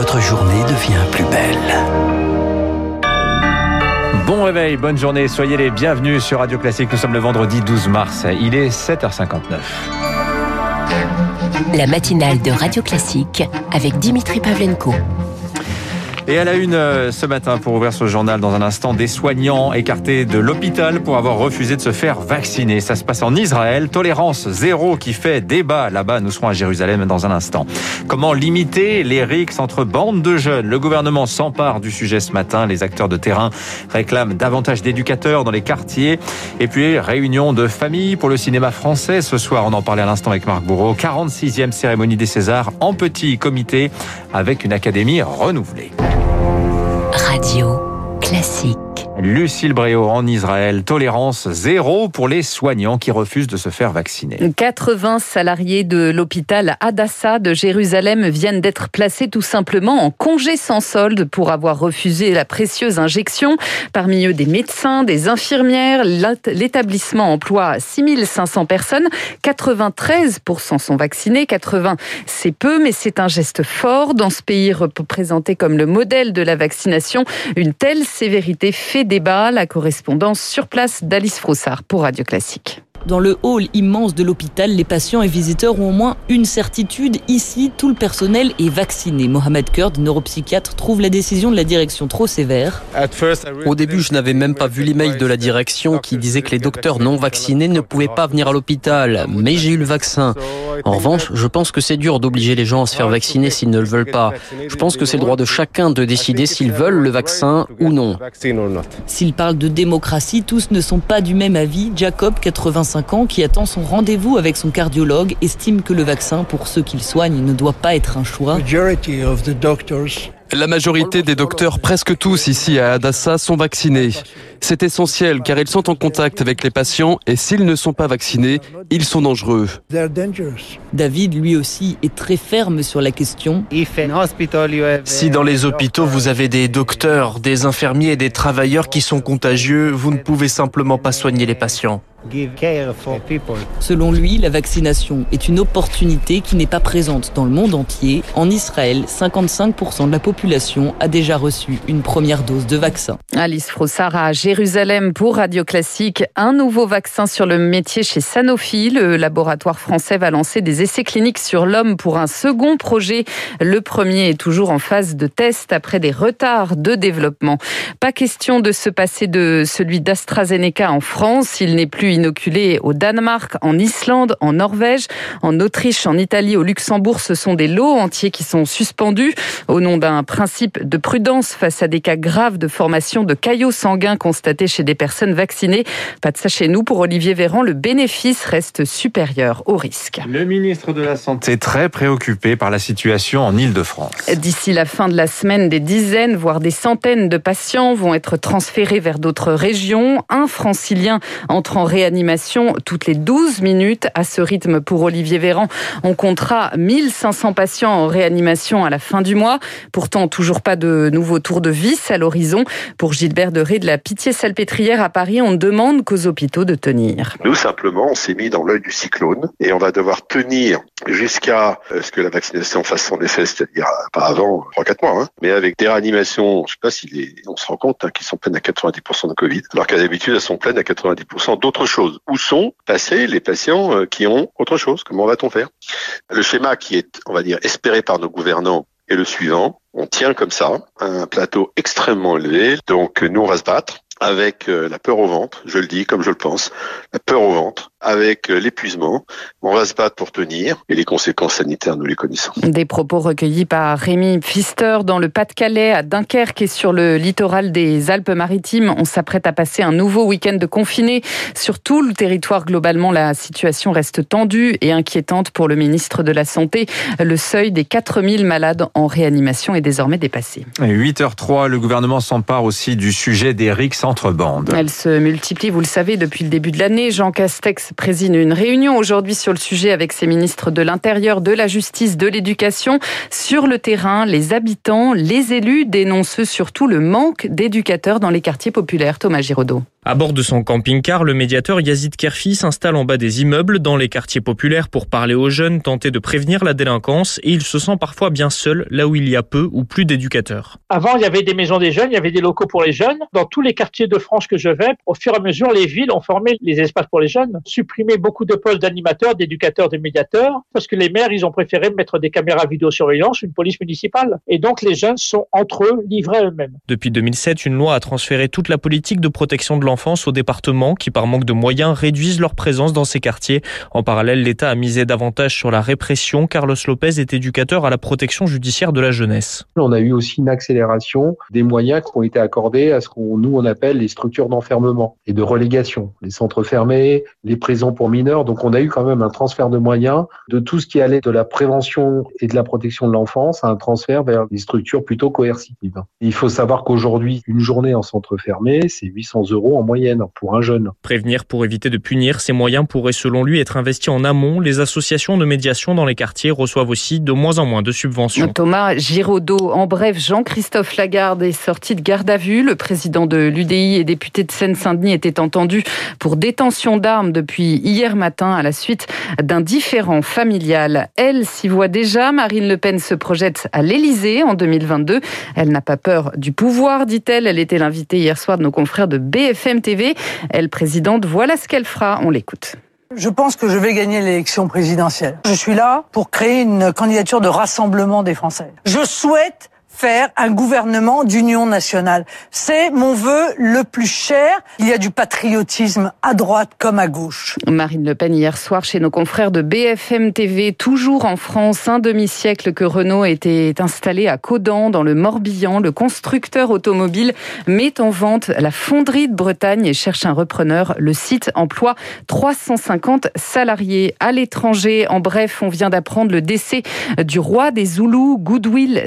votre journée devient plus belle. Bon réveil, bonne journée, soyez les bienvenus sur Radio Classique. Nous sommes le vendredi 12 mars, il est 7h59. La matinale de Radio Classique avec Dimitri Pavlenko. Et à la une euh, ce matin, pour ouvrir ce journal dans un instant, des soignants écartés de l'hôpital pour avoir refusé de se faire vacciner. Ça se passe en Israël. Tolérance zéro qui fait débat là-bas. Nous serons à Jérusalem dans un instant. Comment limiter les rixes entre bandes de jeunes? Le gouvernement s'empare du sujet ce matin. Les acteurs de terrain réclament davantage d'éducateurs dans les quartiers. Et puis, réunion de famille pour le cinéma français. Ce soir, on en parlait à l'instant avec Marc Bourreau. 46e cérémonie des Césars en petit comité avec une académie renouvelée. Radio classique. Lucille Bréau en Israël, tolérance zéro pour les soignants qui refusent de se faire vacciner. 80 salariés de l'hôpital Adassa de Jérusalem viennent d'être placés tout simplement en congé sans solde pour avoir refusé la précieuse injection. Parmi eux des médecins, des infirmières. L'établissement emploie 6500 personnes. 93% sont vaccinés. 80 c'est peu mais c'est un geste fort dans ce pays représenté comme le modèle de la vaccination. Une telle sévérité fait débat, la correspondance sur place d'Alice Froussard pour Radio Classique. Dans le hall immense de l'hôpital, les patients et visiteurs ont au moins une certitude. Ici, tout le personnel est vacciné. Mohamed Kurd, neuropsychiatre, trouve la décision de la direction trop sévère. Au début, je n'avais même pas vu l'email de la direction qui disait que les docteurs non vaccinés ne pouvaient pas venir à l'hôpital. Mais j'ai eu le vaccin. En revanche, je pense que c'est dur d'obliger les gens à se faire vacciner s'ils ne le veulent pas. Je pense que c'est le droit de chacun de décider s'ils veulent le vaccin ou non. S'ils parlent de démocratie, tous ne sont pas du même avis. Jacob, 85 ans, qui attend son rendez-vous avec son cardiologue, estime que le vaccin, pour ceux qu'il soigne, ne doit pas être un choix. La majorité des docteurs, presque tous ici à Adassa, sont vaccinés. C'est essentiel car ils sont en contact avec les patients et s'ils ne sont pas vaccinés, ils sont dangereux. David, lui aussi, est très ferme sur la question. Si dans les hôpitaux vous avez des docteurs, des infirmiers et des travailleurs qui sont contagieux, vous ne pouvez simplement pas soigner les patients. Selon lui, la vaccination est une opportunité qui n'est pas présente dans le monde entier. En Israël, 55% de la population a déjà reçu une première dose de vaccin. Alice Frossard à Jérusalem pour Radio Classique. Un nouveau vaccin sur le métier chez Sanofi. Le laboratoire français va lancer des essais cliniques sur l'homme pour un second projet. Le premier est toujours en phase de test après des retards de développement. Pas question de se passer de celui d'AstraZeneca en France. Il n'est plus inoculés au Danemark, en Islande, en Norvège, en Autriche, en Italie, au Luxembourg. Ce sont des lots entiers qui sont suspendus au nom d'un principe de prudence face à des cas graves de formation de caillots sanguins constatés chez des personnes vaccinées. Pas de ça chez nous. Pour Olivier Véran, le bénéfice reste supérieur au risque. Le ministre de la Santé très préoccupé par la situation en Ile-de-France. D'ici la fin de la semaine, des dizaines, voire des centaines de patients vont être transférés vers d'autres régions. Un francilien entre en réanimation toutes les 12 minutes. À ce rythme, pour Olivier Véran, on comptera 1500 patients en réanimation à la fin du mois. Pourtant, toujours pas de nouveau tour de vis à l'horizon. Pour Gilbert Deré de la Pitié-Salpêtrière à Paris, on demande qu'aux hôpitaux de tenir. Nous, simplement, on s'est mis dans l'œil du cyclone et on va devoir tenir jusqu'à ce que la vaccination fasse son effet, c'est-à-dire pas avant 3-4 mois, hein. mais avec des réanimations, je sais pas si on se rend compte hein, qu'ils sont pleines à 90% de Covid, alors qu'à d'habitude elles sont pleines à 90% d'autres Où sont passés les patients euh, qui ont autre chose? Comment va-t-on faire? Le schéma qui est, on va dire, espéré par nos gouvernants est le suivant. On tient comme ça un plateau extrêmement élevé, donc nous on va se battre avec euh, la peur au ventre, je le dis comme je le pense, la peur au ventre, avec euh, l'épuisement. On va se battre pour tenir et les conséquences sanitaires, nous les connaissons. Des propos recueillis par Rémi Pfister dans le Pas-de-Calais, à Dunkerque et sur le littoral des Alpes-Maritimes. On s'apprête à passer un nouveau week-end de confiné. Sur tout le territoire, globalement, la situation reste tendue et inquiétante pour le ministre de la Santé. Le seuil des 4000 malades en réanimation est désormais dépassé. 8h03, le gouvernement s'empare aussi du sujet des RICS Elles se multiplient, vous le savez, depuis le début de l'année. Jean Castex préside une réunion aujourd'hui sur le sujet avec ses ministres de l'Intérieur, de la Justice, de l'Éducation. Sur le terrain, les habitants, les élus dénoncent surtout le manque d'éducateurs dans les quartiers populaires. Thomas Giraudot. À bord de son camping-car, le médiateur Yazid Kerfi s'installe en bas des immeubles dans les quartiers populaires pour parler aux jeunes, tenter de prévenir la délinquance et il se sent parfois bien seul là où il y a peu ou plus d'éducateurs. Avant, il y avait des maisons des jeunes, il y avait des locaux pour les jeunes. Dans tous les quartiers de France que je vais, au fur et à mesure, les villes ont formé les espaces pour les jeunes, supprimé beaucoup de postes d'animateurs, d'éducateurs, de médiateurs, parce que les maires, ils ont préféré mettre des caméras vidéosurveillance, une police municipale. Et donc, les jeunes sont entre eux livrés à eux-mêmes. Depuis 2007, une loi a transféré toute la politique de protection de l'enfance aux départements qui, par manque de moyens, réduisent leur présence dans ces quartiers. En parallèle, l'État a misé davantage sur la répression. Carlos Lopez est éducateur à la protection judiciaire de la jeunesse. On a eu aussi une accélération des moyens qui ont été accordés à ce qu'on nous on appelle les structures d'enfermement et de relégation, les centres fermés, les prisons pour mineurs. Donc on a eu quand même un transfert de moyens de tout ce qui allait de la prévention et de la protection de l'enfance à un transfert vers des structures plutôt coercitives. il faut savoir qu'aujourd'hui, une journée en centre fermé, c'est 800 euros en moyenne pour un jeune. Prévenir pour éviter de punir, ces moyens pourraient selon lui être investis en amont. Les associations de médiation dans les quartiers reçoivent aussi de moins en moins de subventions. Thomas Giraudot, en bref, Jean-Christophe Lagarde est sorti de garde à vue. Le président de l'UDI et député de Seine-Saint-Denis était entendu pour détention d'armes depuis hier matin à la suite d'un différend familial. Elle s'y voit déjà. Marine Le Pen se projette à l'Élysée en 2022. Elle n'a pas peur du pouvoir, dit-elle. Elle était l'invitée hier soir de nos confrères de BFM TV. Elle, présidente, voilà ce qu'elle fera. On l'écoute. Je pense que je vais gagner l'élection présidentielle. Je suis là pour créer une candidature de rassemblement des Français. Je souhaite faire un gouvernement d'union nationale. C'est mon vœu le plus cher. Il y a du patriotisme à droite comme à gauche. Marine Le Pen hier soir chez nos confrères de BFM TV, toujours en France, un demi-siècle que Renault était installé à Caudan dans le Morbihan. Le constructeur automobile met en vente la fonderie de Bretagne et cherche un repreneur. Le site emploie 350 salariés à l'étranger. En bref, on vient d'apprendre le décès du roi des Zoulous, Goodwill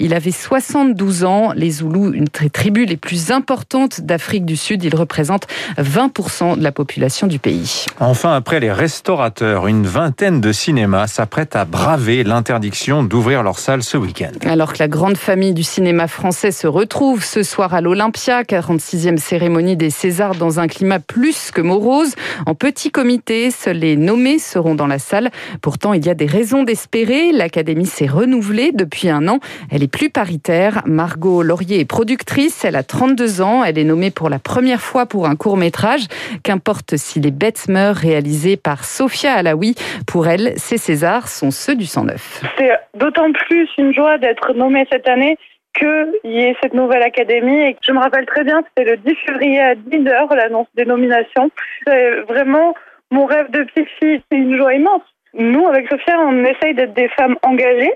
Il avait 72 ans. Les Zoulous, une des tribus les plus importantes d'Afrique du Sud, ils représentent 20% de la population du pays. Enfin, après les restaurateurs, une vingtaine de cinémas s'apprêtent à braver l'interdiction d'ouvrir leurs salles ce week-end. Alors que la grande famille du cinéma français se retrouve ce soir à l'Olympia, 46e cérémonie des Césars dans un climat plus que morose. En petit comité, seuls les nommés seront dans la salle. Pourtant, il y a des raisons d'espérer. L'Académie s'est renouvelée depuis un an. Elle est plus paritaire. Margot Laurier est productrice. Elle a 32 ans. Elle est nommée pour la première fois pour un court métrage. Qu'importe si les bêtes meurent, réalisé par Sophia Alaoui. Pour elle, ces Césars sont ceux du 109. C'est d'autant plus une joie d'être nommée cette année qu'il y ait cette nouvelle académie. Et je me rappelle très bien, c'était le 10 février à 10h, l'annonce des nominations. C'est vraiment mon rêve de petite fille. C'est une joie immense. Nous, avec Sophia, on essaye d'être des femmes engagées.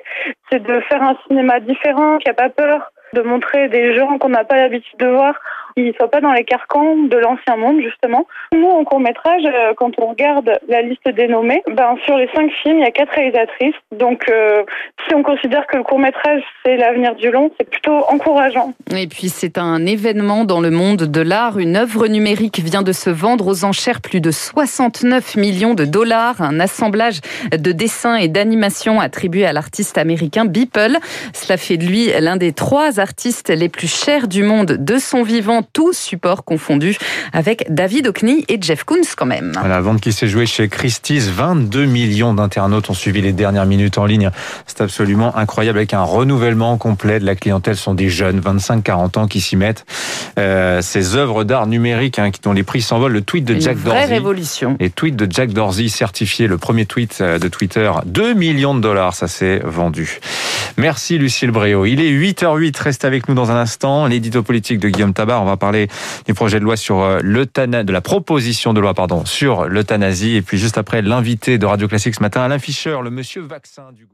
C'est de faire un cinéma différent, qui n'a pas peur de montrer des gens qu'on n'a pas l'habitude de voir qui ne soient pas dans les carcans de l'ancien monde, justement. Nous, en court-métrage, euh, quand on regarde la liste des nommés, ben, sur les cinq films, il y a quatre réalisatrices. Donc, euh, si on considère que le court-métrage, c'est l'avenir du long, c'est plutôt encourageant. Et puis, c'est un événement dans le monde de l'art. Une œuvre numérique vient de se vendre aux enchères plus de 69 millions de dollars. Un assemblage de dessins et d'animations attribué à l'artiste américain Beeple. Cela fait de lui l'un des trois artistes les plus chers du monde de son vivant tous supports confondus, avec David Hockney et Jeff Koons quand même. La vente qui s'est jouée chez Christie's, 22 millions d'internautes ont suivi les dernières minutes en ligne. C'est absolument incroyable avec un renouvellement complet de la clientèle. Ce sont des jeunes, 25-40 ans, qui s'y mettent. Euh, ces œuvres d'art numérique hein, dont les prix s'envolent. Le tweet de Une Jack vraie Dorsey. révolution. Et tweet de Jack Dorsey certifié, le premier tweet euh, de Twitter, 2 millions de dollars, ça s'est vendu. Merci Lucille Bréau. Il est 8h08, reste avec nous dans un instant. L'édito politique de Guillaume Tabar, on va parler du projet de loi sur euh, l'euthanasie, de la proposition de loi, pardon, sur l'euthanasie. Et puis juste après, l'invité de Radio Classique ce matin, Alain Fischer, le monsieur vaccin du gouvernement.